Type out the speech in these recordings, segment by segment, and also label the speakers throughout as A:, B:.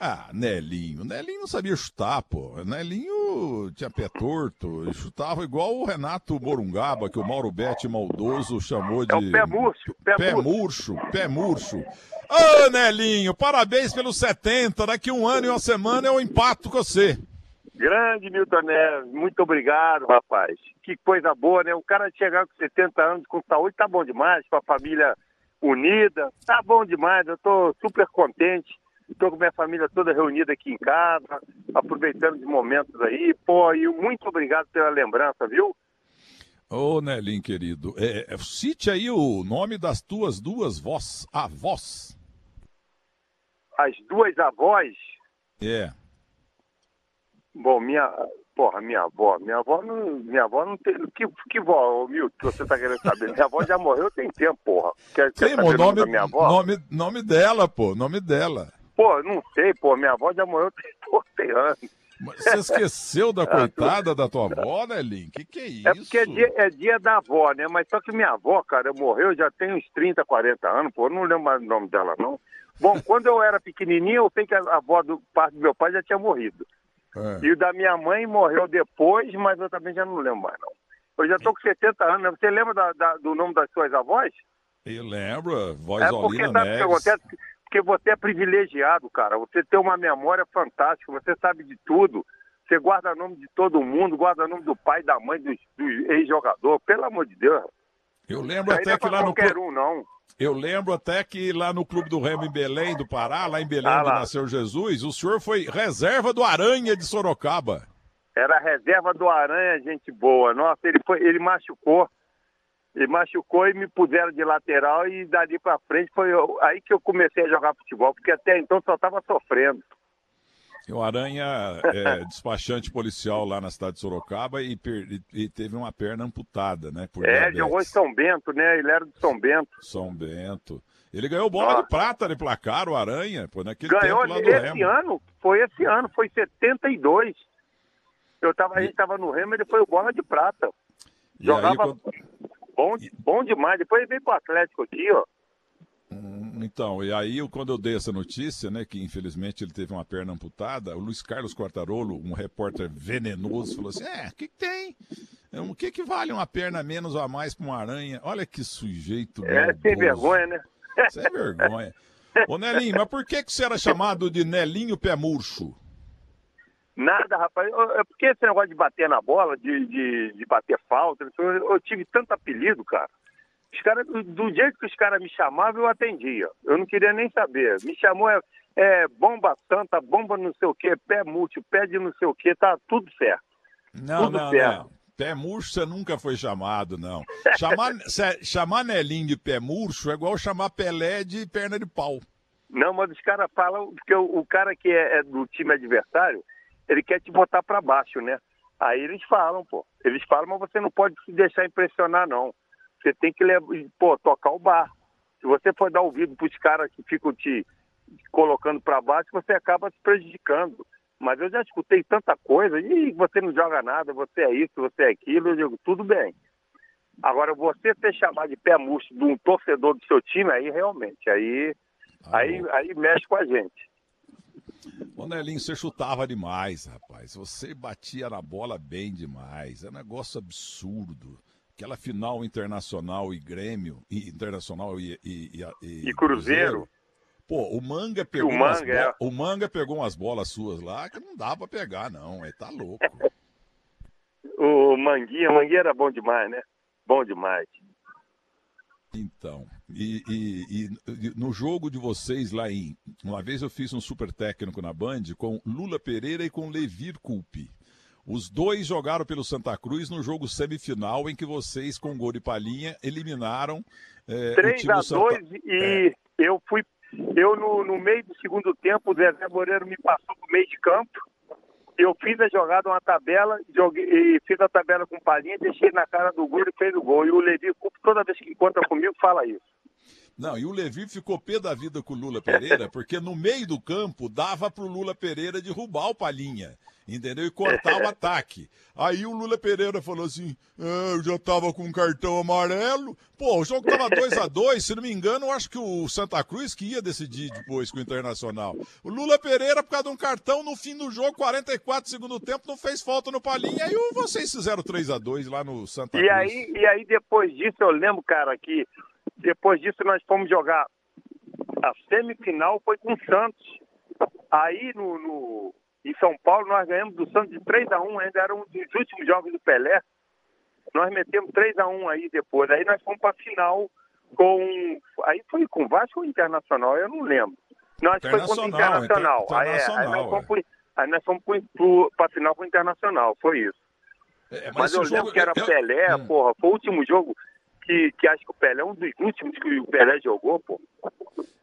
A: Ah, Nelinho. Nelinho não sabia chutar, pô. Nelinho tinha pé torto. Chutava igual o Renato Morungaba, que o Mauro Betti maldoso chamou de. É
B: o pé murcho.
A: Pé, pé murcho. Pé murcho. Ô, Nelinho, parabéns pelos 70. Daqui um ano e uma semana eu empato com você.
B: Grande Milton Neves, muito obrigado, rapaz. Que coisa boa, né? O cara chegar com 70 anos com saúde tá bom demais, com a família unida, tá bom demais. Eu tô super contente Estou com minha família toda reunida aqui em casa, aproveitando os momentos aí. Pô, e muito obrigado pela lembrança, viu?
A: Ô, Nelinho, querido, é, é, cite aí o nome das tuas duas vós, avós.
B: As duas avós?
A: É.
B: Bom, minha, porra, minha avó, minha avó não, minha avó não tem, que, que vó, Milton, que você tá querendo saber? Minha avó já morreu tem tempo, porra.
A: Quer, Sim, quer o nome, minha avó? nome, nome dela, pô, nome dela.
B: Pô, não sei, pô, minha avó já morreu tem anos.
A: Você esqueceu da coitada da tua avó, né, Lin? Que que é isso?
B: É porque é dia, é dia, da avó, né? Mas só que minha avó, cara, morreu já tem uns 30, 40 anos, pô, eu não lembro mais o nome dela, não. Bom, quando eu era pequenininho, eu sei que a avó do parte do meu pai já tinha morrido. É. E o da minha mãe morreu depois, mas eu também já não lembro mais, não. Eu já tô com 70 anos, né? Você lembra da, da, do nome das suas avós?
A: Eu lembro, voz é porque,
B: Olina sabe Neves. O que acontece? Porque você é privilegiado, cara. Você tem uma memória fantástica, você sabe de tudo. Você guarda o nome de todo mundo, guarda o nome do pai, da mãe, dos, dos ex-jogadores. Pelo amor de Deus.
A: Eu lembro até é que lá no
B: clube... um, não.
A: Eu lembro até que lá no Clube do Remo em Belém do Pará, lá em Belém ah, onde nasceu Jesus, o senhor foi reserva do Aranha de Sorocaba.
B: Era reserva do Aranha, gente boa. Nossa, ele foi, ele machucou ele machucou e me puseram de lateral e dali para frente foi aí que eu comecei a jogar futebol, porque até então só estava sofrendo.
A: O Aranha é despachante policial lá na cidade de Sorocaba e, e teve uma perna amputada, né?
B: é, diabetes. jogou em São Bento, né? Ele era de São Bento.
A: São Bento. Ele ganhou bola Nossa. de prata de placar, o Aranha, pô, naquele
B: ganhou
A: tempo lá do
B: esse
A: Remo.
B: ano, foi esse ano, foi 72. Eu tava, e... A gente estava no Remo, ele foi o bola de prata. Jogava... Aí, quando... Bom, bom demais. Depois ele veio pro Atlético aqui, ó.
A: Hum, então, e aí quando eu dei essa notícia, né, que infelizmente ele teve uma perna amputada, o Luiz Carlos Quartarolo, um repórter venenoso, falou assim: É, o que, que tem? É, o que, que vale uma perna menos ou a mais para uma aranha? Olha que sujeito.
B: É, sem vergonha, né?
A: Sem vergonha. Ô Nelinho, mas por que, que você era chamado de Nelinho Pé Murcho?
B: Nada, rapaz. É porque esse negócio de bater na bola, de, de, de bater falta, eu, eu, tive tanto apelido, cara. Os cara, do, jeito que os caras me chamavam, eu atendia. Eu não queria nem saber. Me chamou é, é bomba santa, bomba não sei o quê, pé múltiplo, pé de não sei o quê, tá tudo certo.
A: Não,
B: tudo
A: não, certo. não. Pé murcho você nunca foi chamado, não. Chamar, chamar Nelinho de pé murcho é igual chamar Pelé de perna de pau.
B: Não, mas os caras falam, porque o, o cara que é, é do time adversário, ele quer te botar para baixo, né? Aí eles falam, pô. Eles falam, mas você não pode se deixar impressionar, não. Você tem que, pô, tocar o bar. Se você for dar ouvido para os caras que ficam te colocando para baixo, você acaba se prejudicando. Mas eu já escutei tanta coisa, e você não joga nada, você é isso, você é aquilo, eu digo, tudo bem. Agora, você ser chamado de pé murcho de um torcedor do seu time, aí realmente, aí, aí, aí mexe com a gente.
A: Ô Nelinho, você chutava demais, rapaz. Você batia na bola bem demais. É um negócio absurdo. Aquela final internacional e Grêmio, e internacional e, e,
B: e, e Cruzeiro.
A: Pô, o Manga pegou, o manga, é. o manga pegou umas bolas suas lá que não dá pra pegar, não. Ele tá louco.
B: o Manguinha, Manguinha era bom demais, né? Bom demais.
A: Então, e, e, e, no jogo de vocês lá em. Uma vez eu fiz um super técnico na Band com Lula Pereira e com Levir Culpe. Os dois jogaram pelo Santa Cruz no jogo semifinal em que vocês, com gol de palhinha, eliminaram.
B: É, 3 a 2 Santa... e é. eu fui. Eu, no, no meio do segundo tempo, o Zezé Moreira me passou pro meio de campo eu fiz a jogada, uma tabela, joguei, e fiz a tabela com palhinha, deixei na cara do gol e fez o gol. E o Levi toda vez que encontra comigo, fala isso.
A: Não, e o Levi ficou pé da vida com o Lula Pereira, porque no meio do campo dava pro Lula Pereira derrubar o Palhinha, entendeu? E cortar o ataque. Aí o Lula Pereira falou assim: ah, eu já tava com um cartão amarelo. Pô, o jogo tava 2 a 2 se não me engano, eu acho que o Santa Cruz que ia decidir depois com o Internacional. O Lula Pereira, por causa de um cartão, no fim do jogo, 44 segundo tempo, não fez falta no Palhinha, e vocês fizeram 3 a 2 lá no Santa
B: e
A: Cruz.
B: Aí, e aí, depois disso, eu lembro, cara, que depois disso, nós fomos jogar a semifinal, foi com o Santos. Aí, no, no, em São Paulo, nós ganhamos do Santos de 3 a 1 ainda era um dos últimos jogos do Pelé. Nós metemos 3 a 1 aí depois. Aí nós fomos para a final com. Aí foi com Vasco ou Internacional, eu não lembro. Nós foi contra o Internacional.
A: Inter,
B: aí,
A: é,
B: aí nós fomos, aí nós fomos para a final com o Internacional, foi isso.
A: É,
B: mas, mas eu lembro que era eu, Pelé, hum. porra, foi o último jogo que, que acho que o Pelé é um dos últimos que o Pelé jogou, pô.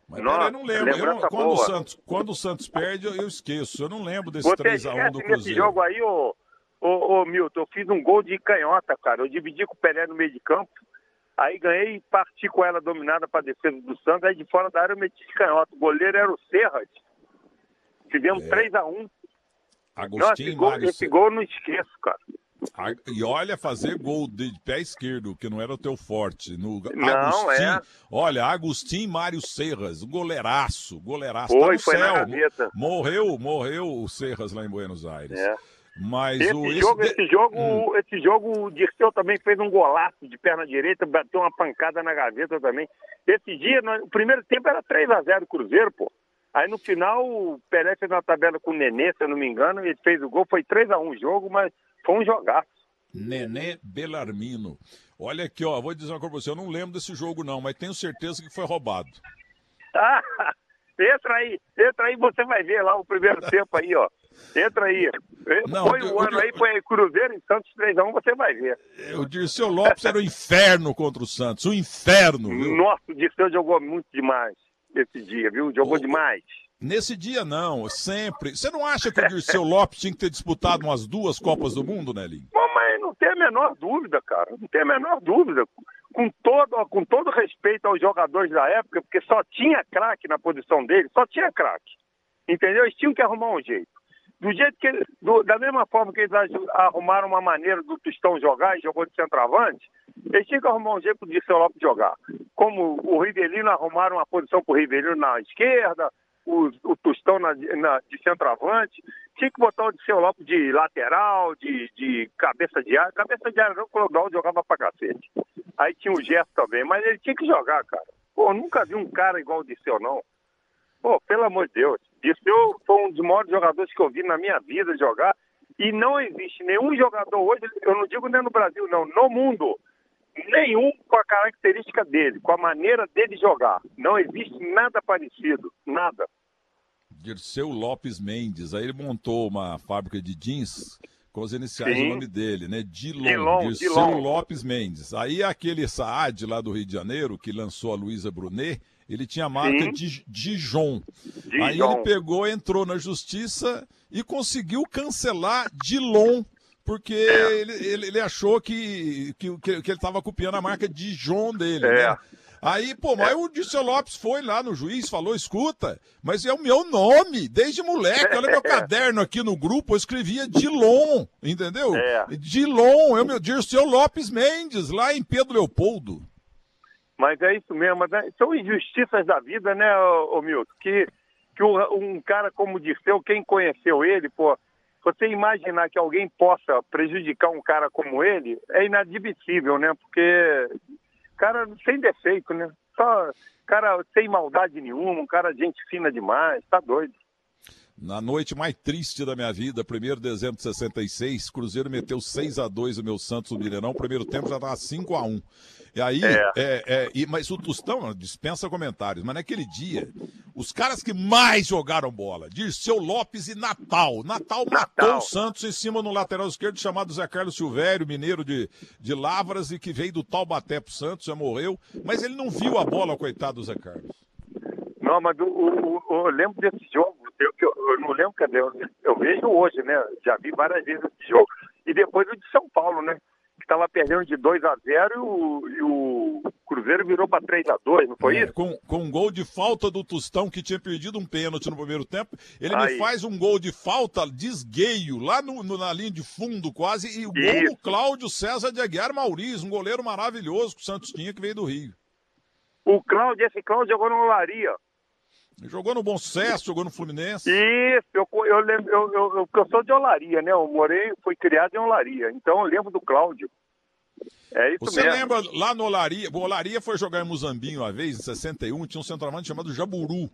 A: Mas Nossa, eu não lembro. Eu não, quando, o Santos, quando o Santos perde, eu, eu esqueço. Eu não lembro desse 3x1 do Cruzeiro.
B: Nesse jogo aí, ô, ô, ô, Milton, eu fiz um gol de canhota, cara. Eu dividi com o Pelé no meio de campo. Aí ganhei e parti com ela dominada para defesa do Santos. Aí de fora da área eu meti de canhota. O goleiro era o Serras. Fizemos é. 3x1.
A: Agostinho
B: Nossa, esse, gol, esse gol eu não esqueço, cara.
A: E olha, fazer gol de pé esquerdo, que não era o teu forte. No
B: não, é.
A: Olha, Agostinho Mário Serras, goleiraço, goleiraço.
B: Foi,
A: tá no
B: foi
A: céu.
B: na gaveta.
A: Morreu, morreu o Serras lá em Buenos Aires.
B: É.
A: Mas
B: esse,
A: o,
B: jogo,
A: esse,
B: esse jogo, hum. esse jogo, o Dirceu também fez um golaço de perna direita, bateu uma pancada na gaveta também. Esse dia, o primeiro tempo era 3 a 0 Cruzeiro, pô. Aí no final, o Pelé fez uma tabela com o Nenê, se eu não me engano, ele fez o gol, foi 3 a 1 o jogo, mas foi um jogaço.
A: Nenê Belarmino. Olha aqui, ó, vou dizer uma coisa pra você, eu não lembro desse jogo não, mas tenho certeza que foi roubado.
B: Ah, entra aí, entra aí, você vai ver lá o primeiro tempo aí, ó. Entra aí. Não, foi o ano aí, foi Cruzeiro em Santos 3x1, você vai ver.
A: O Dirceu Lopes era o inferno contra o Santos, o inferno, viu?
B: Nossa, o Dirceu jogou muito demais esse dia, viu? Jogou o... demais.
A: Nesse dia não, sempre. Você não acha que o Dirceu Lopes tinha que ter disputado umas duas Copas do Mundo, Nelinho?
B: Bom, mas não tem a menor dúvida, cara. Não tem a menor dúvida. Com todo, com todo respeito aos jogadores da época, porque só tinha craque na posição dele, só tinha craque. Entendeu? Eles tinham que arrumar um jeito. Do jeito que do, da mesma forma que eles arrumaram uma maneira do Tostão jogar e jogou de centroavante, eles tinham que arrumar um jeito para o Dirceu Lopes jogar. Como o Rivelino arrumaram uma posição para o Rivelino na esquerda, o, o Tostão na, na, de centroavante, tinha que botar o Dirceu Lopes de lateral, de, de cabeça de área. Cabeça de área não, o Clodal jogava pra cacete. Aí tinha o Gerson também, mas ele tinha que jogar, cara. Pô, nunca vi um cara igual o Dirceu, não. Pô, pelo amor de Deus. Dirceu foi um dos maiores jogadores que eu vi na minha vida jogar. E não existe nenhum jogador hoje, eu não digo nem no Brasil, não, no mundo, nenhum com a característica dele, com a maneira dele jogar. Não existe nada parecido, nada.
A: Dirceu Lopes Mendes. Aí ele montou uma fábrica de jeans com os iniciais do nome dele, né? Dilon, Dilon Dirceu Dilon. Lopes Mendes. Aí aquele Saad lá do Rio de Janeiro, que lançou a Luísa Brunet, ele tinha a marca de Dijon. Dijon. Aí ele pegou, entrou na justiça e conseguiu cancelar Dilon porque é. ele, ele, ele, achou que, que, que ele estava copiando a marca Dijon dele, é. né? Aí, pô, mas o Dirceu Lopes foi lá no juiz, falou, escuta, mas é o meu nome, desde moleque, olha meu caderno aqui no grupo, eu escrevia Dilon, entendeu? É. Dilon, é o meu Dirceu Lopes Mendes, lá em Pedro Leopoldo.
B: Mas é isso mesmo, né? são injustiças da vida, né, ô, ô Milton, que, que um cara como o Dirceu, quem conheceu ele, pô, você imaginar que alguém possa prejudicar um cara como ele é inadmissível, né? Porque cara sem defeito, né? Só cara sem maldade nenhuma, um cara gente fina demais, tá doido.
A: Na noite mais triste da minha vida, 1 de dezembro de 66, Cruzeiro meteu 6 a 2 o meu Santos no Mineirão. Primeiro tempo já estava 5 a 1 E aí, é. É, é, e, mas o Tostão dispensa comentários, mas naquele dia, os caras que mais jogaram bola, Dirceu Lopes e Natal. Natal, Natal. matou o Santos em cima no lateral esquerdo, chamado Zé Carlos Silvério, mineiro de, de Lavras, e que veio do Taubaté pro Santos, já morreu. Mas ele não viu a bola, coitado do Zé Carlos.
B: Não, mas o, o, eu lembro desse jogo, eu, eu, eu não lembro, cadê? Eu, eu vejo hoje, né? Já vi várias vezes esse jogo. E depois o de São Paulo, né? Que estava perdendo de 2 a 0 e o, e o Cruzeiro virou para 3 a 2 não foi é, isso?
A: Com, com um gol de falta do Tostão, que tinha perdido um pênalti no primeiro tempo. Ele Aí. me faz um gol de falta desgueio, lá no, no, na linha de fundo quase, e o gol do Cláudio César de Aguiar Mauriz, um goleiro maravilhoso que o Santos tinha, que veio do Rio.
B: O Cláudio, esse Cláudio jogou no Olaria.
A: Jogou no Bom Sucesso, jogou no Fluminense.
B: Isso, eu, eu, lembro, eu, eu, eu, sou de Olaria, né? Eu morei, fui criado em Olaria, então eu lembro do Cláudio. É isso
A: Você
B: mesmo.
A: lembra lá no Olaria? O Olaria foi jogar em Muzambinho uma vez, em 61, tinha um centroavante chamado Jaburu.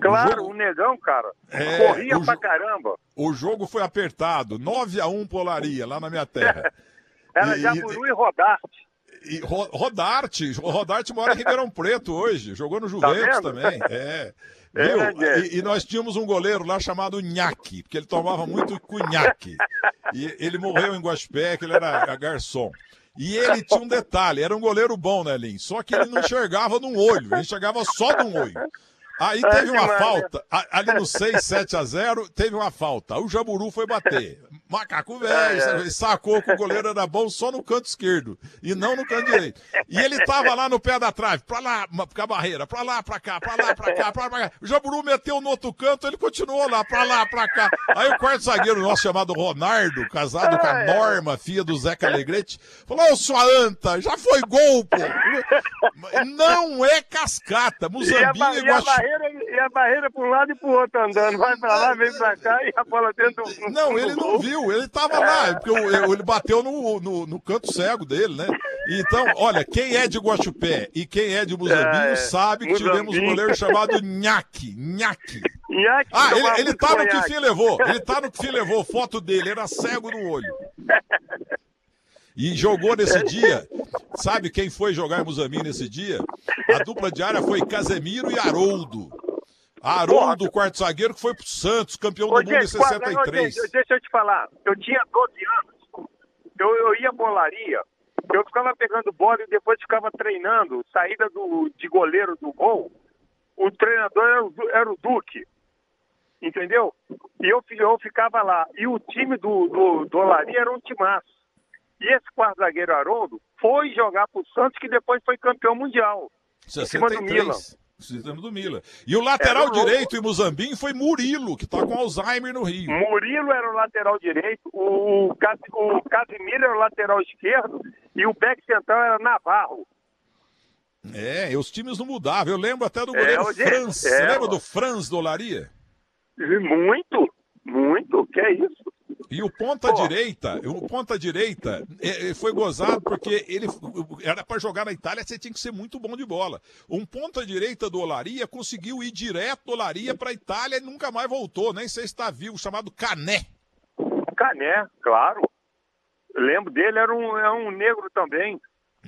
B: Claro, o, jogo... o negão, cara. É, corria pra jo... caramba.
A: O jogo foi apertado, 9 a 1 pro Olaria, lá na minha terra.
B: Era e, Jaburu e, e Rodarte.
A: E Rodarte, Rodarte mora em Ribeirão Preto hoje, jogou no tá Juventus tá também. É. É. E, e, nós tínhamos um goleiro lá chamado Nhaque, porque ele tomava muito cunhaque. E ele morreu em Guaspé, que ele era garçom. E ele tinha um detalhe, era um goleiro bom, né, Lin? Só que ele não enxergava num olho, ele enxergava só de um olho. Aí teve uma falta, ali no 6, 7 a 0, teve uma falta. O Jaburu foi bater. Macaco velho, é, é. sacou que o goleiro era bom só no canto esquerdo e não no canto direito. E ele tava lá no pé da trave, pra lá, com a barreira, pra lá, pra cá, pra lá, pra cá, pra lá, pra cá. O Jaburu meteu no outro canto, ele continuou lá, pra lá, pra cá. Aí o quarto zagueiro nosso chamado Ronaldo, casado com a Norma, filha do Zeca Alegrete, falou: Ô, sua anta, já foi gol, pô. Não é cascata. Muzambinho
B: e, a, e, a barreira, e a barreira pra um lado e pro outro andando. Vai pra lá, vem pra cá e a bola dentro do.
A: Não, ele não viu ele tava lá, porque ele bateu no, no, no, canto cego dele, né? Então, olha, quem é de Guaxupé e quem é de Muzambinho é, sabe que tivemos um goleiro chamado Nhaque. Nhaque. Ah, ele, ele tá no que fim levou. Ele tá no que fim levou. Foto dele, era cego no olho. E jogou nesse dia. Sabe quem foi jogar em Muzambinho nesse dia? A dupla de área foi Casemiro e Haroldo. Haroldo, do quarto zagueiro, que foi pro Santos, campeão do mundo em 63.
B: Não, deixa eu te falar, eu tinha 12 anos, eu, eu ia bolaria, eu ficava pegando bola e depois ficava treinando, saída do, de goleiro do gol, o treinador era o, era o Duque, entendeu? E eu, eu ficava lá, e o time do, do, do Olaria era um timaço. E esse quarto zagueiro Haroldo foi jogar pro Santos, que depois foi campeão mundial.
A: 63. Em cima do Milan. Sistema do Mila. E o lateral direito em Muzambinho foi Murilo, que está com Alzheimer no Rio.
B: Murilo era o lateral direito, o, o Casimiro era o lateral esquerdo e o back central era Navarro.
A: É, e os times não mudavam. Eu lembro até do é, goleiro é, Franz. É, lembra do Franz do Olaria?
B: Muito, muito. Que é isso?
A: E o ponta direita, o ponta direita é, é, foi gozado porque ele era para jogar na Itália, você tinha que ser muito bom de bola. Um ponta direita do Olaria conseguiu ir direto do Olaria para a Itália e nunca mais voltou, nem sei se está vivo, chamado Cané.
B: Cané, claro. lembro dele, era um, era um negro também.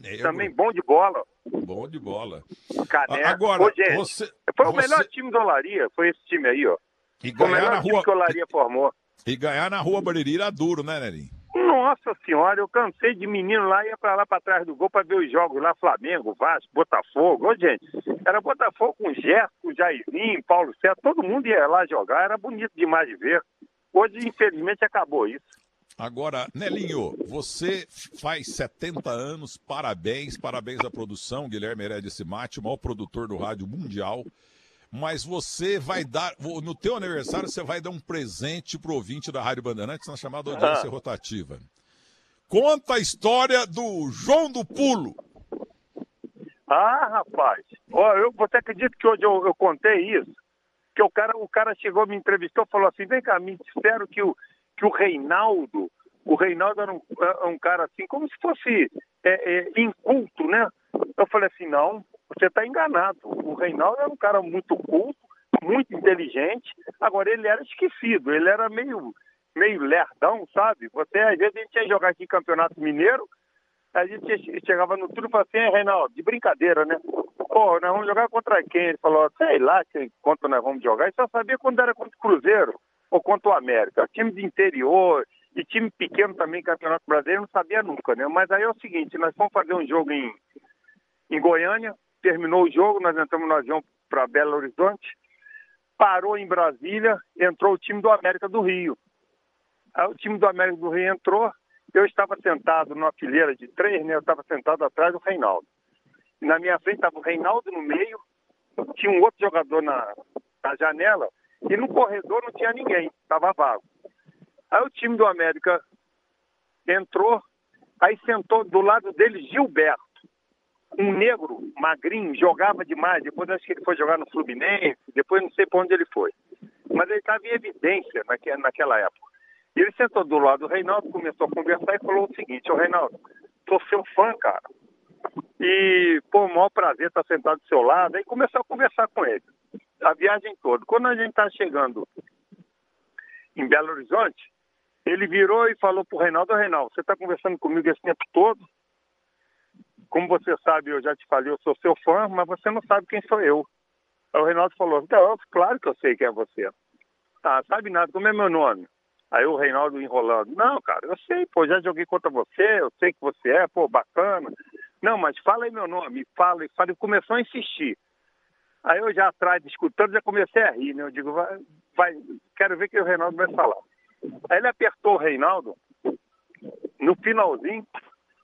B: Negro. Também bom de bola.
A: Bom de bola.
B: Cané.
A: Agora, Ô, gente, você,
B: foi o você... melhor time do Olaria, foi esse time aí, ó.
A: E o melhor na
B: time
A: rua...
B: que o Olaria formou.
A: E ganhar na Rua Bariri era duro, né, Nerim?
B: Nossa senhora, eu cansei de menino lá, ia pra lá pra trás do gol pra ver os jogos lá, Flamengo, Vasco, Botafogo. Ô, gente, era Botafogo com Gerson, com Jairzinho, Paulo César, todo mundo ia lá jogar, era bonito demais de ver. Hoje, infelizmente, acabou isso.
A: Agora, Nelinho, você faz 70 anos, parabéns, parabéns à produção, Guilherme Heredia Mate, o maior produtor do rádio mundial mas você vai dar, no teu aniversário, você vai dar um presente pro ouvinte da Rádio Bandeirantes na chamada audiência ah. rotativa. Conta a história do João do Pulo.
B: Ah, rapaz. Ó, eu, você acredita que hoje eu, eu contei isso? Que o cara, o cara chegou, me entrevistou falou assim, vem cá, me disseram que o, que o Reinaldo, o Reinaldo era um, é, um cara assim, como se fosse é, é, inculto, né? Eu falei assim, não, você está enganado. O Reinaldo era um cara muito culto, muito inteligente, agora ele era esquecido, ele era meio, meio lerdão, sabe? Você, às vezes, a gente ia jogar aqui Campeonato Mineiro, a gente chegava no turno e falava assim, Reinaldo, de brincadeira, né? Pô, nós vamos jogar contra quem? Ele falou, sei lá contra nós vamos jogar, e só sabia quando era contra o Cruzeiro ou contra o América. Time de interior e time pequeno também, Campeonato Brasileiro, não sabia nunca, né? Mas aí é o seguinte, nós fomos fazer um jogo em, em Goiânia, terminou o jogo, nós entramos no avião para Belo Horizonte, parou em Brasília, entrou o time do América do Rio. Aí o time do América do Rio entrou, eu estava sentado numa fileira de três, né? Eu estava sentado atrás do Reinaldo. Na minha frente estava o Reinaldo no meio, tinha um outro jogador na, na janela, e no corredor não tinha ninguém, estava vago. Aí o time do América entrou, aí sentou do lado dele Gilberto, um negro, magrinho, jogava demais. Depois acho que ele foi jogar no Fluminense, depois não sei para onde ele foi. Mas ele estava em evidência naquela época. E ele sentou do lado do Reinaldo, começou a conversar e falou o seguinte, ô Reinaldo, sou seu fã, cara. E, pô, o maior prazer estar sentado do seu lado. Aí começou a conversar com ele, a viagem toda. Quando a gente está chegando em Belo Horizonte, ele virou e falou pro Reinaldo, Reinaldo, você está conversando comigo esse tempo todo? Como você sabe, eu já te falei, eu sou seu fã, mas você não sabe quem sou eu. Aí o Reinaldo falou, então, claro que eu sei quem é você. Ah, sabe nada, como é meu nome? Aí o Reinaldo enrolando, não, cara, eu sei, pô, já joguei contra você, eu sei que você é, pô, bacana. Não, mas fala aí meu nome, fala, e fala, e começou a insistir. Aí eu já atrás, escutando, já comecei a rir, né? Eu digo, vai, vai quero ver o que o Reinaldo vai falar. Aí ele apertou o Reinaldo, no finalzinho,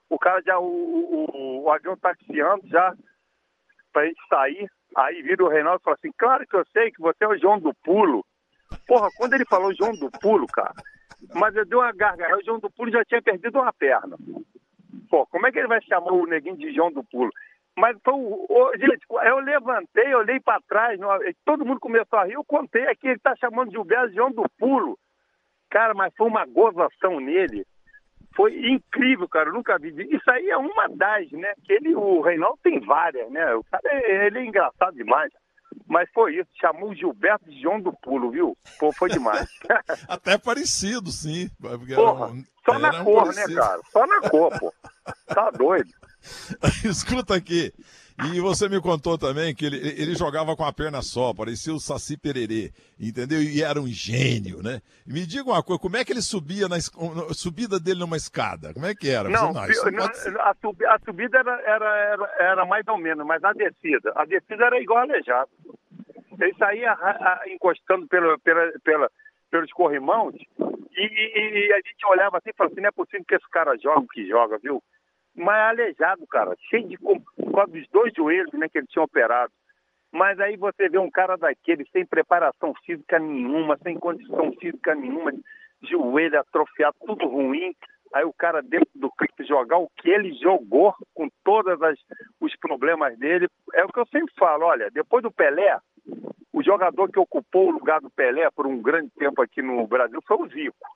B: o cara já, o, o, o avião taxiando já, pra gente sair, aí vira o Reinaldo e fala assim, claro que eu sei que você é o João do Pulo. Porra, quando ele falou João do Pulo, cara, mas eu dei uma gargalhada, o João do Pulo já tinha perdido uma perna. Pô, como é que ele vai chamar o neguinho de João do Pulo? Mas foi o, gente, eu levantei, olhei para trás, todo mundo começou a rir, eu contei aqui, ele tá chamando de Gilberto João do Pulo. Cara, mas foi uma gozação nele. Foi incrível, cara. Eu nunca vi. Isso aí é uma das, né? Ele, o Reinaldo tem várias, né? O cara, ele é engraçado demais. Mas foi isso, chamou o Gilberto de João do Pulo, viu? Pô, foi demais.
A: Até parecido, sim.
B: Porra, só na cor, parecido. né, cara? Só na cor, pô. Tá doido.
A: Escuta aqui. E você me contou também que ele, ele jogava com a perna só, parecia o Saci Pererê, entendeu? E era um gênio, né? Me diga uma coisa, como é que ele subia na subida dele numa escada? Como é que era?
B: Não, não, a, sub, a, subida era, era, era, era, mais ou menos, mas a descida, a descida era igual aleijado. Ele saía a, a, encostando pelo, pela, pela, pelos corrimãos e, e, e, a gente olhava assim e falava assim, não é possível que esse cara joga o que joga, viu? Mas aleijado, cara, cheio de causa dos dois joelhos né, que ele tinha operado. Mas aí você vê um cara daquele sem preparação física nenhuma, sem condição física nenhuma, joelho atrofiado, tudo ruim. Aí o cara dentro do campo jogar o que ele jogou com todos os problemas dele. É o que eu sempre falo, olha, depois do Pelé, o jogador que ocupou o lugar do Pelé por um grande tempo aqui no Brasil foi o Zico.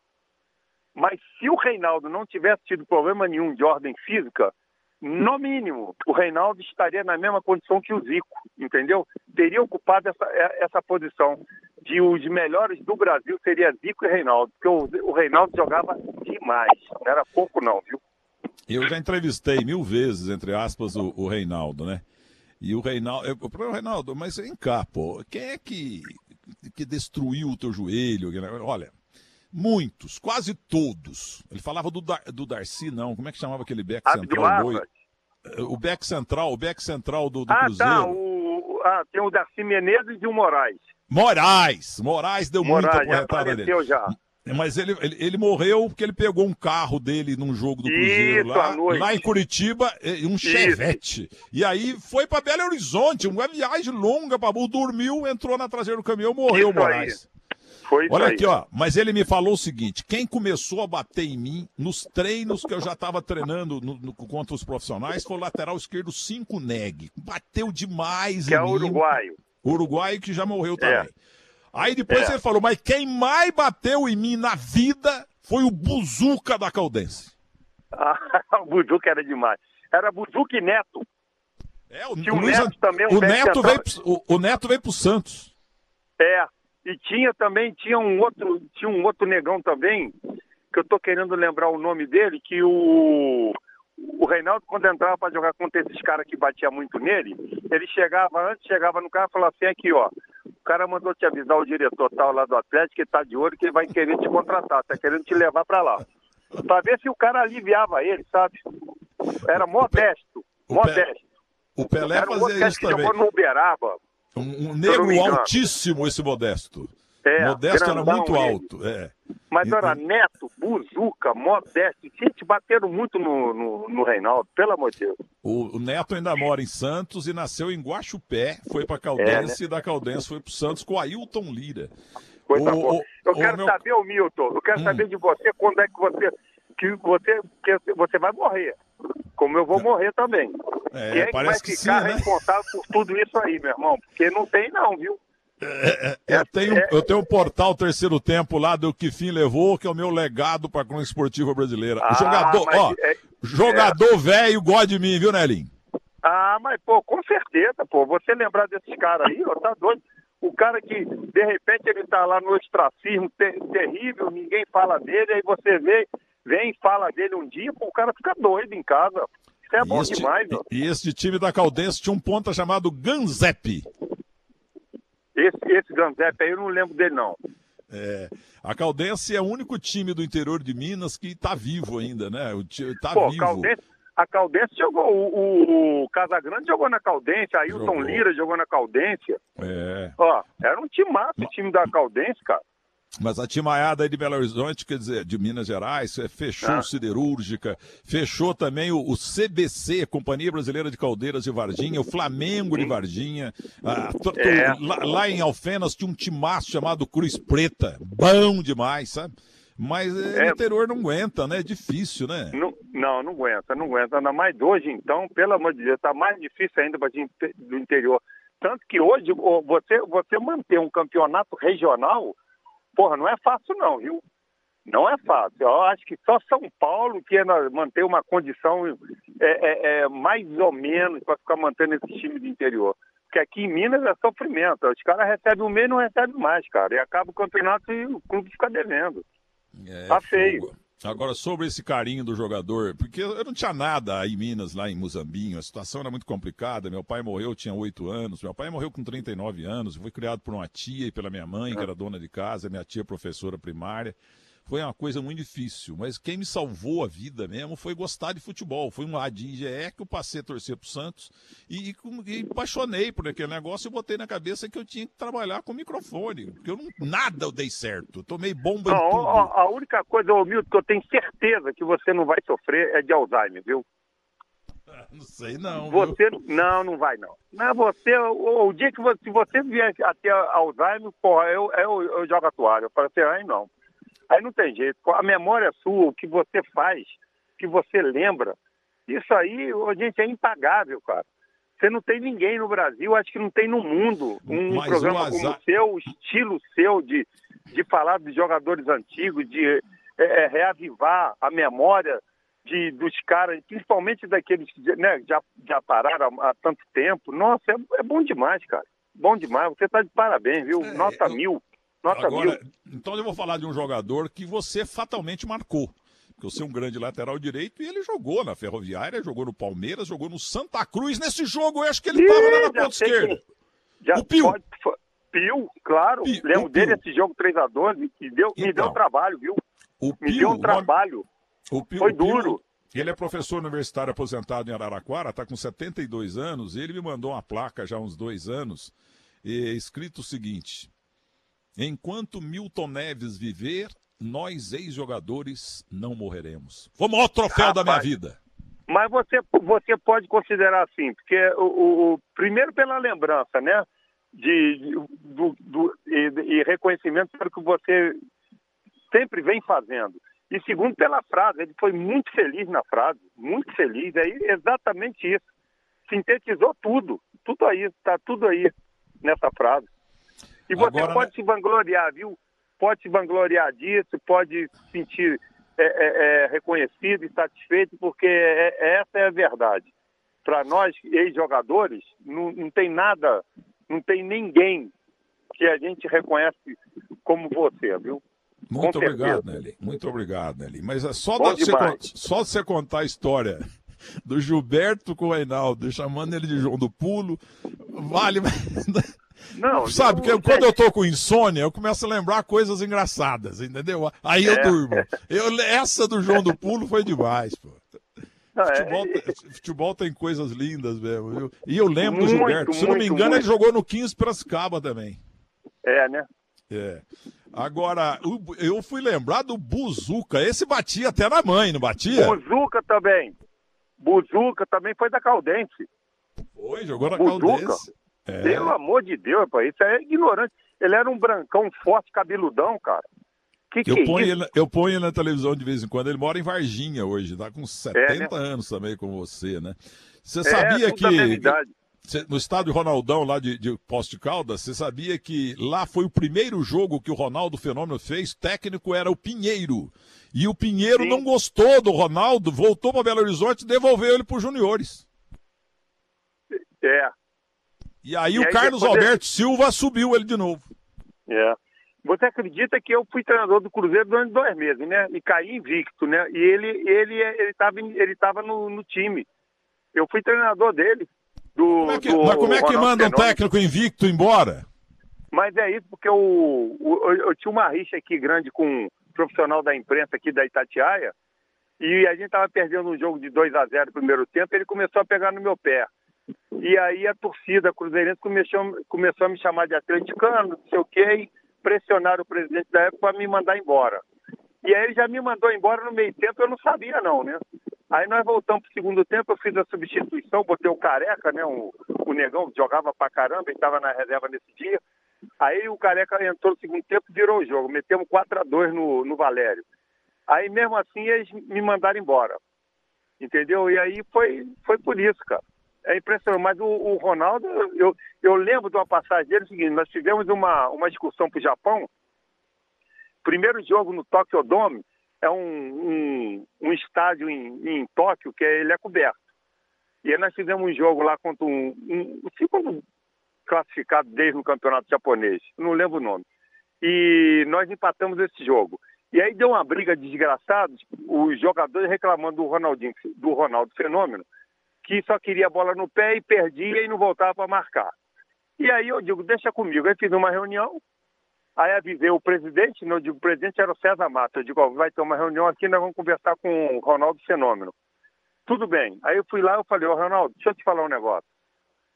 B: Mas se o Reinaldo não tivesse tido problema nenhum de ordem física, no mínimo, o Reinaldo estaria na mesma condição que o Zico, entendeu? Teria ocupado essa, é, essa posição de os melhores do Brasil seria Zico e Reinaldo, porque o, o Reinaldo jogava demais, não era pouco não, viu?
A: Eu já entrevistei mil vezes, entre aspas, o, o Reinaldo, né? E o Reinaldo, eu falei, Reinaldo, mas vem cá, pô, quem é que, que destruiu o teu joelho? Olha, Muitos, quase todos. Ele falava do, Dar, do Darcy, não. Como é que chamava aquele back central? Boi? O back central, o back central do, do
B: ah, tá,
A: Cruzeiro.
B: Tá, o, ah, tem o Darcy Menezes e o Moraes.
A: Moraes! Moraes deu Moraes, muita corretada nele. Já. Mas ele, ele, ele, morreu porque ele pegou um carro dele num jogo do Cruzeiro Isso, lá, lá em Curitiba, um Chevette. Isso. E aí foi para Belo Horizonte, uma viagem longa, Babu dormiu, entrou na traseira do caminhão, morreu Isso Moraes. Aí. Foi Olha aqui, ó. Mas ele me falou o seguinte: quem começou a bater em mim nos treinos que eu já estava treinando no, no, contra os profissionais foi o lateral esquerdo 5 Neg. Bateu demais
B: que
A: em
B: é
A: mim.
B: uruguaio.
A: Uruguaio que já morreu também. É. Aí depois é. ele falou: mas quem mais bateu em mim na vida foi o Buzuca da Caldense.
B: o Buzuca era demais. Era Buzuca e Neto.
A: É, o, o, Luiz, Neto também. Um o, Neto veio, o, o Neto veio pro Santos.
B: É, e tinha também, tinha um outro, tinha um outro negão também, que eu tô querendo lembrar o nome dele, que o, o Reinaldo, quando entrava para jogar contra esses caras que batia muito nele, ele chegava, antes chegava no cara e falava assim, aqui ó, o cara mandou te avisar o diretor tal lá do Atlético, que tá de olho, que ele vai querer te contratar, tá querendo te levar para lá. Pra ver se o cara aliviava ele, sabe? Era modesto, o modesto.
A: O Pelé fazia isso também.
B: jogou no Uberaba,
A: um, um negro altíssimo esse Modesto. É, Modesto era muito alto. É.
B: Mas era Neto, Buzuca, Modeste, gente, bateram muito no, no, no Reinaldo, pelo amor de Deus.
A: O, o, Neto ainda mora em Santos e nasceu em Guaxupé, foi para Caldense é, né? e da Caldense foi para Santos com Ailton Lira.
B: Coisa o, boa. Eu quero meu... saber, o Milton, eu quero hum. saber de você quando é que você que você que você vai morrer. Como eu vou é. morrer também.
A: É, Quem é que vai
B: ficar
A: sim, né?
B: responsável por tudo isso aí, meu irmão? Porque não tem não, viu?
A: É, é, eu, tenho, é. eu tenho um portal terceiro tempo lá do que fim levou, que é o meu legado para a crônica esportiva brasileira. Ah, jogador, ó, é, jogador velho gosta de mim, viu, Nelinho?
B: Ah, mas, pô, com certeza, pô. Você lembrar desses caras aí, ó, tá doido. O cara que, de repente, ele tá lá no ostracismo ter, terrível, ninguém fala dele, aí você vê, vem e fala dele um dia, pô, o cara fica doido em casa. Isso é bom este, demais, ó.
A: E esse time da Caldense tinha um ponta chamado Ganzepe.
B: Esse, esse Ganzepe aí eu não lembro dele, não.
A: É, a Caldense é o único time do interior de Minas que está vivo ainda, né? O tá
B: Pô,
A: vivo.
B: Caldense, a Caldense jogou, o, o, o Casagrande jogou na Caldense, Ailton jogou. Lira jogou na Caldense.
A: É.
B: Ó, era um time massa, o time da Caldense, cara.
A: Mas a timaiada aí de Belo Horizonte, quer dizer, de Minas Gerais, é, fechou ah. Siderúrgica, fechou também o, o, CBC, Companhia Brasileira de Caldeiras de Varginha, o Flamengo de Varginha. Ah, é. lá, lá, em Alfenas tinha um timaço chamado Cruz Preta, bom demais, sabe? Mas é, é, o interior não aguenta, né? É difícil, né?
B: Não, não, não aguenta, não aguenta. Ainda mais hoje, então, pelo amor de Deus, está mais difícil ainda para do interior. Tanto que hoje você, você manter um campeonato regional Porra, não é fácil não, viu? Não é fácil. Eu acho que só São Paulo que é manter uma condição é, é, é mais ou menos para ficar mantendo esse time do interior. Porque aqui em Minas é sofrimento. Os caras recebem um mês e não recebem mais, cara. E acaba o campeonato e o clube fica devendo. É, tá feio. Fogo.
A: Agora, sobre esse carinho do jogador, porque eu não tinha nada aí em Minas, lá em Muzambinho, a situação era muito complicada. Meu pai morreu, tinha oito anos. Meu pai morreu com 39 anos. Foi criado por uma tia e pela minha mãe, que era dona de casa, minha tia professora primária foi uma coisa muito difícil. Mas quem me salvou a vida mesmo foi gostar de futebol. Foi um ladinho de GE que eu passei a torcer pro Santos e, e, e, apaixonei por aquele negócio e botei na cabeça que eu tinha que trabalhar com microfone. Porque eu não, nada eu dei certo. tomei bomba não, em tudo.
B: A, a única coisa, ô Milton, que eu tenho certeza que você não vai sofrer é de Alzheimer, viu?
A: Não sei não.
B: Você viu? não, não vai não. Não você, o, o, dia que você, se você vier a ter Alzheimer, porra, eu, eu, eu jogo a toalha. Eu falei assim, ai não. Aí não tem jeito. A memória sua, o que você faz, o que você lembra, isso aí, gente, é impagável, cara. Você não tem ninguém no Brasil, acho que não tem no mundo um Mas programa como o seu, o estilo seu de, de falar de jogadores antigos, de é, é, reavivar a memória de, dos caras, principalmente daqueles que né, já, já pararam há, há tanto tempo. Nossa, é, é, bom demais, cara. Bom demais. Você está de parabéns, viu? É, Nota eu... mil. Nota Agora, mil.
A: Então eu vou falar de um jogador que você fatalmente marcou. Porque você é um grande lateral direito e ele jogou na Ferroviária, jogou no Palmeiras, jogou no Santa Cruz. Nesse jogo eu acho que ele estava lá na ponta esquerda.
B: Já o Pio. Pode... Pio, claro. Pio, Lembro dele esse jogo 3x2 e deu, então, me deu trabalho, viu? O me deu um trabalho. O Pio, Foi duro.
A: Ele é professor universitário aposentado em Araraquara, está com 72 anos. Ele me mandou uma placa já há uns dois anos, escrito o seguinte: Enquanto Milton Neves viver, nós ex-jogadores não morreremos. Foi o maior troféu Rapaz, da minha vida.
B: Mas você, você pode considerar assim, porque o, o primeiro pela lembrança, né? De, de do, do, e, e, reconhecimento pelo que você sempre vem fazendo. E segundo pela frase, ele foi muito feliz na frase, muito feliz. É exatamente isso. Sintetizou tudo, tudo aí, está tudo aí nessa frase. E você Agora, pode né? se vangloriar, viu? Pode se vangloriar disso, pode se sentir é, é, é, reconhecido e satisfeito, porque é, é, essa é a verdade. Para nós, ex-jogadores, não, não tem nada, não tem ninguém que a gente reconhece como você, viu?
A: Muito Com obrigado, certeza. Nelly. Muito obrigado, Nelly. Mas é só, da, você, só você contar a história do Gilberto com o Reinaldo, chamando ele de João do Pulo, vale. Não, Sabe, que quando eu tô com insônia, eu começo a lembrar coisas engraçadas, entendeu? Aí eu é. durmo. Eu, essa do João do Pulo foi demais, pô. Não, futebol, é... futebol, tem coisas lindas mesmo, viu? E eu lembro muito, do Gilberto. Se muito, não me engano, muito. ele jogou no 15 Piracicaba também.
B: É, né?
A: É. Agora, eu fui lembrar do Buzuca. Esse batia até na mãe, não batia?
B: Buzuca também. Buzuca também foi da Caldense.
A: Foi, jogou na Buzuca. Caldense.
B: É. Pelo amor de Deus, rapaz, isso é ignorante. Ele era um brancão forte, cabeludão, cara.
A: Que eu, que é ponho é ele, eu ponho ele na televisão de vez em quando. Ele mora em Varginha hoje, tá com 70 é, né? anos também, como você, né? Você sabia é, que no estádio Ronaldão, lá de, de Poste Caldas, você sabia que lá foi o primeiro jogo que o Ronaldo Fenômeno fez? Técnico era o Pinheiro. E o Pinheiro Sim. não gostou do Ronaldo, voltou para Belo Horizonte e devolveu ele para os juniores.
B: É.
A: E aí e o aí Carlos Alberto Silva subiu ele de novo.
B: É. Você acredita que eu fui treinador do Cruzeiro durante dois meses, né? E caí invicto, né? E ele ele ele estava ele tava no, no time. Eu fui treinador dele. Do,
A: como é que, do, mas como é que manda um técnico invicto embora?
B: Mas é isso, porque o, o, eu tinha uma rixa aqui grande com um profissional da imprensa aqui da Itatiaia, e a gente estava perdendo um jogo de 2 a 0 no primeiro tempo, ele começou a pegar no meu pé. E aí a torcida cruzeirense começou, começou a me chamar de atleticano, não sei o quê, e pressionaram o presidente da época para me mandar embora. E aí ele já me mandou embora no meio tempo, eu não sabia não, né? Aí nós voltamos pro segundo tempo, eu fiz a substituição, botei o Careca, né? O, o Negão jogava pra caramba, ele estava na reserva nesse dia. Aí o Careca entrou no segundo tempo e virou o jogo. Metemos 4 a 2 no, no Valério. Aí mesmo assim eles me mandaram embora. Entendeu? E aí foi, foi por isso, cara. É impressionante. Mas o, o Ronaldo, eu, eu lembro de uma passagem dele, é seguinte, nós tivemos uma, uma excursão para o Japão. Primeiro jogo no Tokyo Dome, é um, um, um estádio em, em, Tóquio que é, ele é coberto. E aí nós fizemos um jogo lá contra um, um, segundo classificado desde o campeonato japonês, não lembro o nome. E nós empatamos esse jogo. E aí deu uma briga desgraçada, os jogadores reclamando do Ronaldinho, do Ronaldo Fenômeno, que só queria a bola no pé e perdia e não voltava para marcar. E aí eu digo, deixa comigo. Aí fiz uma reunião, Aí avisei o presidente, não digo presidente, era o César Mata. Eu digo, ó, vai ter uma reunião aqui, nós vamos conversar com o Ronaldo Fenômeno. Tudo bem. Aí eu fui lá e falei, ô Ronaldo, deixa eu te falar um negócio.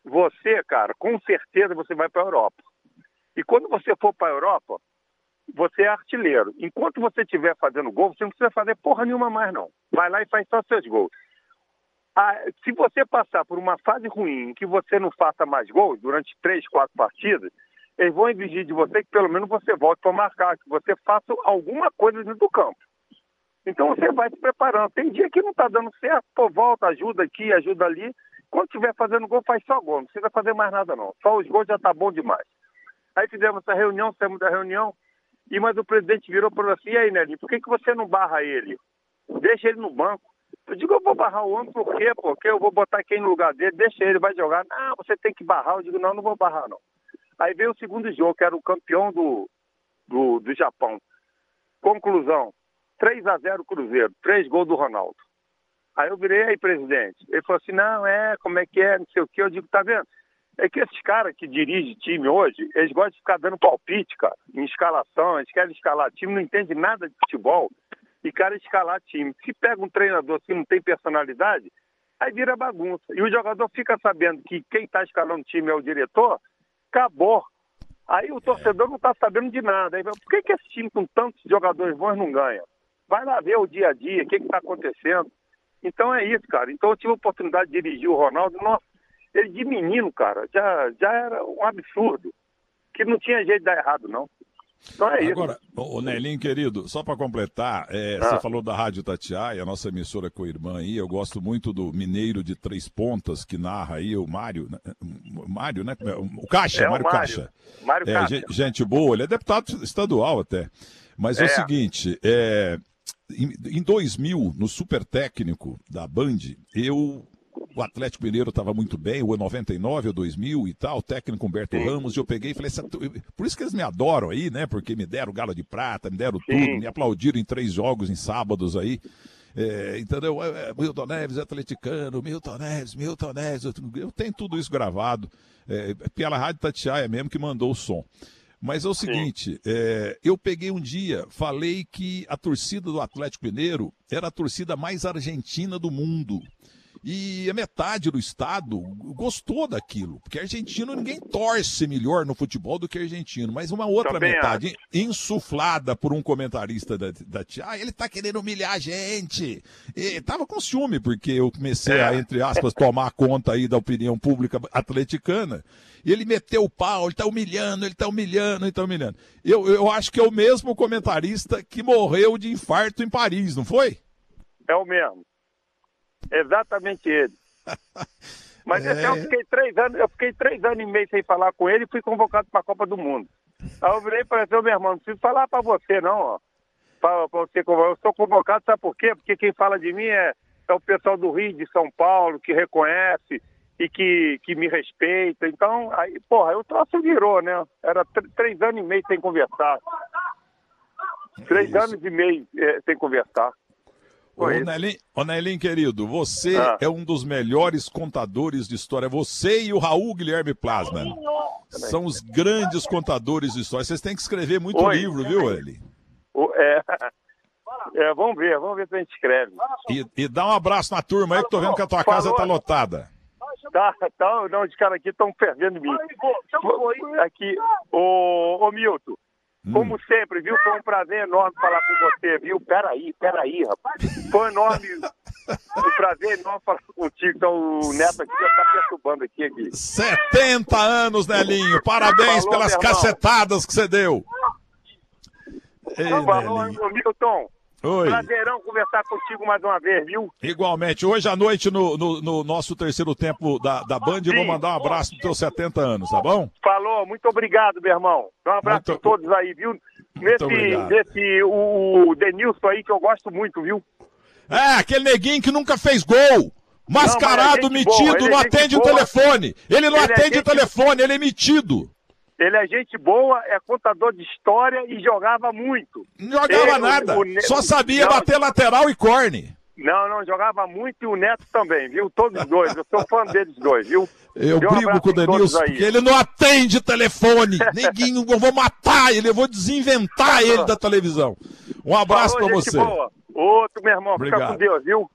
B: Você, cara, com certeza você vai para a Europa. E quando você for para a Europa, você é artilheiro. Enquanto você estiver fazendo gol, você não precisa fazer porra nenhuma mais, não. Vai lá e faz só seus gols. Ah, se você passar por uma fase ruim em que você não faça mais gols durante três, quatro partidas, eles vão exigir de você que pelo menos você volte para marcar, que você faça alguma coisa dentro do campo. Então você vai se preparando. Tem dia que não está dando certo, pô, volta, ajuda aqui, ajuda ali. Quando estiver fazendo gol, faz só gol, não precisa fazer mais nada não. Só os gols já está bom demais. Aí fizemos essa reunião, saímos da reunião, e mas o presidente virou para assim, e aí, Nelinho, por que, que você não barra ele? Deixa ele no banco. Eu digo, eu vou barrar o homem por quê? Porque eu vou botar quem no lugar dele, deixa ele, vai jogar. Não, você tem que barrar. Eu digo, não, não vou barrar, não. Aí veio o segundo jogo, que era o campeão do, do, do Japão. Conclusão, 3 a 0 Cruzeiro, três gols do Ronaldo. Aí eu virei aí, presidente. Ele falou assim, não, é, como é que é, não sei o que. Eu digo, tá vendo? É que esses caras que dirigem time hoje, eles gostam de ficar dando palpite, cara, em escalação, eles querem escalar time, não entende nada de futebol e querem escalar time. Se pega um treinador que não tem personalidade, aí vira bagunça. E o jogador fica sabendo que quem está escalando o time é o diretor, acabou. Aí o torcedor não está sabendo de nada. Aí, por que, que esse time com tantos jogadores bons não ganha? Vai lá ver o dia a dia, o que está acontecendo. Então é isso, cara. Então eu tive a oportunidade de dirigir o Ronaldo. Nossa, ele de menino, cara, já, já era um absurdo. Que não tinha jeito de dar errado, não. Então é
A: Agora, isso. o Nelinho, querido, só para completar, é, ah. você falou da Rádio Tatiaia, a nossa emissora com a irmã aí, eu gosto muito do Mineiro de Três Pontas, que narra aí, o Mário, né, o Mário, né? O Caixa,
B: é,
A: Mário,
B: Mário
A: Caixa.
B: Mário
A: é,
B: Caixa.
A: Gente boa, ele é deputado estadual até. Mas é, é o seguinte, é, em, em 2000, no Super Técnico da Band, eu o Atlético Mineiro estava muito bem, o 99, o 2000 e tal, o técnico Humberto Sim. Ramos, e eu peguei e falei, por isso que eles me adoram aí, né? Porque me deram gala de prata, me deram Sim. tudo, me aplaudiram em três jogos em sábados aí. É, entendeu? É, é, Milton Neves, atleticano, Milton Neves, Milton Neves, eu tenho tudo isso gravado. É, pela Rádio Tatiaia mesmo que mandou o som. Mas é o seguinte, é, eu peguei um dia, falei que a torcida do Atlético Mineiro era a torcida mais argentina do mundo. E a metade do estado gostou daquilo, porque argentino ninguém torce melhor no futebol do que argentino, mas uma outra
B: Também
A: metade insuflada por um comentarista da, da ah, ele tá querendo humilhar a gente. E tava com ciúme, porque eu comecei a, entre aspas, tomar conta aí da opinião pública atleticana. E ele meteu o pau, ele tá humilhando, ele tá humilhando, ele tá humilhando. Eu, eu acho que é o mesmo comentarista que morreu de infarto em Paris, não foi?
B: É o mesmo. Exatamente ele. Mas
A: É.
B: eu fiquei três anos, eu fiquei três anos e meio sem falar com ele e fui convocado para a Copa do Mundo. Aí eu virei e falei assim, meu irmão, não preciso falar para você não, ó. Pra, pra você, convo- eu sou convocado, sabe por quê? Porque quem fala de mim é, é o pessoal do Rio, de São Paulo, que reconhece e que, que me respeita. Então, aí, porra, aí o troço virou, né? Era tr- três anos e meio sem conversar. Três
A: Isso.
B: anos e meio eh, sem conversar.
A: Ô, Nelim, querido, você
B: Ah.
A: é um dos melhores contadores de história. Você e o Raul Guilherme Plasman são os grandes contadores de história. Vocês têm que escrever muito
B: Oi.
A: livro, viu, Eli?
B: O- é, é, vamos ver, vamos ver se a gente escreve.
A: E, e dá um abraço na turma aí, que tô vendo que a tua
B: Falou.
A: casa tá lotada.
B: Tá, tá, não, os caras aqui estão fervendo mim. Aqui, ô, ô Milton. Como sempre, viu? Foi um prazer enorme falar com você, viu? Peraí, peraí, rapaz. Foi enorme, um prazer enorme falar contigo. Então o Neto aqui já tá perturbando aqui. aqui.
A: 70 anos, Nelinho. Parabéns
B: Falou,
A: pelas cacetadas que você deu. Ei,
B: Falou,
A: Nelinho.
B: Milton.
A: Oi.
B: Prazerão conversar contigo mais uma vez, viu?
A: Igualmente, hoje à noite, no, no- no nosso terceiro tempo da, da Band, eu vou
B: Sim.
A: mandar um abraço pros teus 70 anos, tá bom?
B: Falou, muito obrigado, meu irmão. Um abraço
A: Muito-
B: a todos aí, viu? Nesse, nesse o, o Denilson aí que eu gosto muito, viu?
A: É, aquele neguinho que nunca fez gol. Mascarado,
B: Não, é
A: metido, não
B: é
A: atende o
B: boa.
A: telefone. Ele não
B: Ele é
A: atende o
B: gente-
A: telefone, ele é metido.
B: Ele é gente boa, é contador de história e jogava muito.
A: Não jogava
B: Ele,
A: nada.
B: o- o
A: Só sabia
B: Não.
A: bater lateral e corne.
B: Não, não, jogava muito e o Neto também, viu? Todos os dois. Eu sou fã deles dois, viu?
A: Eu
B: Dê um
A: brigo
B: abraço
A: com o
B: aí.
A: porque ele não atende telefone. Neguinho, eu vou matar ele, eu vou desinventar ele da televisão. Um abraço
B: gente
A: você.
B: boa. Outro, meu irmão. Fica
A: Obrigado.
B: com Deus, viu?